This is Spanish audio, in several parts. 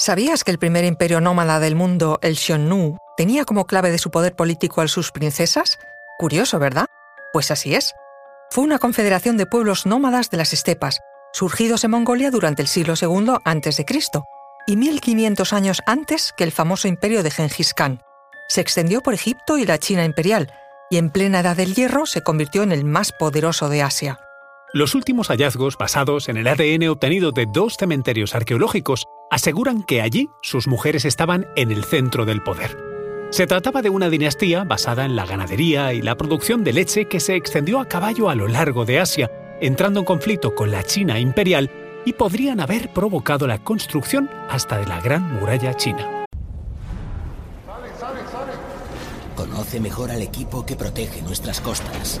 ¿Sabías que el primer imperio nómada del mundo, el Xiongnu, tenía como clave de su poder político a sus princesas? Curioso, ¿verdad? Pues así es. Fue una confederación de pueblos nómadas de las estepas, surgidos en Mongolia durante el siglo II a.C. y 1500 años antes que el famoso imperio de Genghis Khan. Se extendió por Egipto y la China imperial, y en plena edad del hierro se convirtió en el más poderoso de Asia. Los últimos hallazgos basados en el ADN obtenido de dos cementerios arqueológicos aseguran que allí sus mujeres estaban en el centro del poder. Se trataba de una dinastía basada en la ganadería y la producción de leche que se extendió a caballo a lo largo de Asia, entrando en conflicto con la China imperial y podrían haber provocado la construcción hasta de la Gran Muralla China. Conoce mejor al equipo que protege nuestras costas.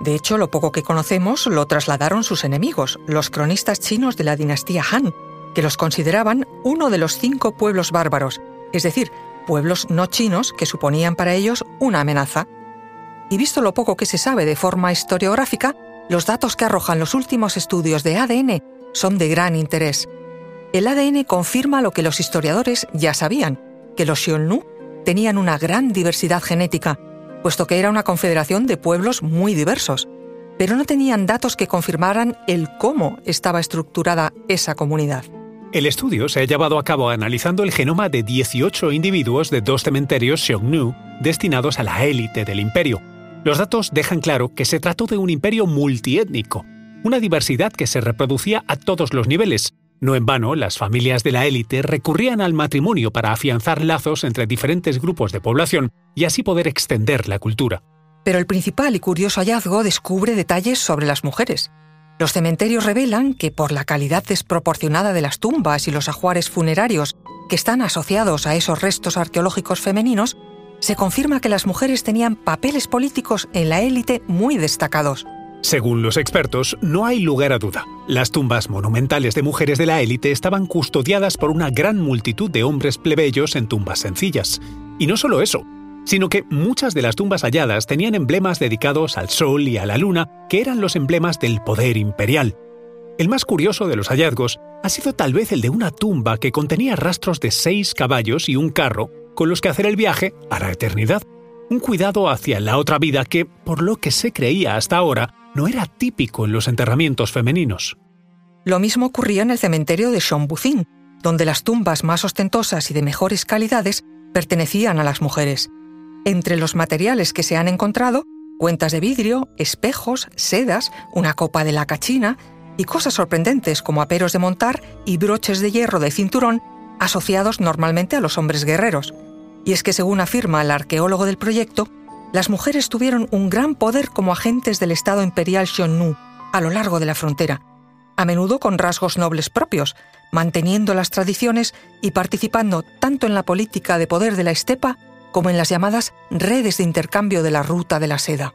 de hecho, lo poco que conocemos lo trasladaron sus enemigos, los cronistas chinos de la dinastía Han, que los consideraban uno de los cinco pueblos bárbaros, es decir, pueblos no chinos que suponían para ellos una amenaza. Y visto lo poco que se sabe de forma historiográfica, los datos que arrojan los últimos estudios de ADN son de gran interés. El ADN confirma lo que los historiadores ya sabían, que los Xiongnu tenían una gran diversidad genética puesto que era una confederación de pueblos muy diversos, pero no tenían datos que confirmaran el cómo estaba estructurada esa comunidad. El estudio se ha llevado a cabo analizando el genoma de 18 individuos de dos cementerios Xiongnu destinados a la élite del imperio. Los datos dejan claro que se trató de un imperio multiétnico, una diversidad que se reproducía a todos los niveles, no en vano, las familias de la élite recurrían al matrimonio para afianzar lazos entre diferentes grupos de población y así poder extender la cultura. Pero el principal y curioso hallazgo descubre detalles sobre las mujeres. Los cementerios revelan que por la calidad desproporcionada de las tumbas y los ajuares funerarios que están asociados a esos restos arqueológicos femeninos, se confirma que las mujeres tenían papeles políticos en la élite muy destacados. Según los expertos, no hay lugar a duda. Las tumbas monumentales de mujeres de la élite estaban custodiadas por una gran multitud de hombres plebeyos en tumbas sencillas. Y no solo eso, sino que muchas de las tumbas halladas tenían emblemas dedicados al sol y a la luna, que eran los emblemas del poder imperial. El más curioso de los hallazgos ha sido tal vez el de una tumba que contenía rastros de seis caballos y un carro con los que hacer el viaje a la eternidad. Un cuidado hacia la otra vida que, por lo que se creía hasta ahora, no era típico en los enterramientos femeninos. Lo mismo ocurría en el cementerio de Shonbuthin, donde las tumbas más ostentosas y de mejores calidades pertenecían a las mujeres. Entre los materiales que se han encontrado, cuentas de vidrio, espejos, sedas, una copa de laca china y cosas sorprendentes como aperos de montar y broches de hierro de cinturón asociados normalmente a los hombres guerreros. Y es que según afirma el arqueólogo del proyecto, las mujeres tuvieron un gran poder como agentes del Estado imperial Xiongnu a lo largo de la frontera, a menudo con rasgos nobles propios, manteniendo las tradiciones y participando tanto en la política de poder de la estepa como en las llamadas redes de intercambio de la ruta de la seda.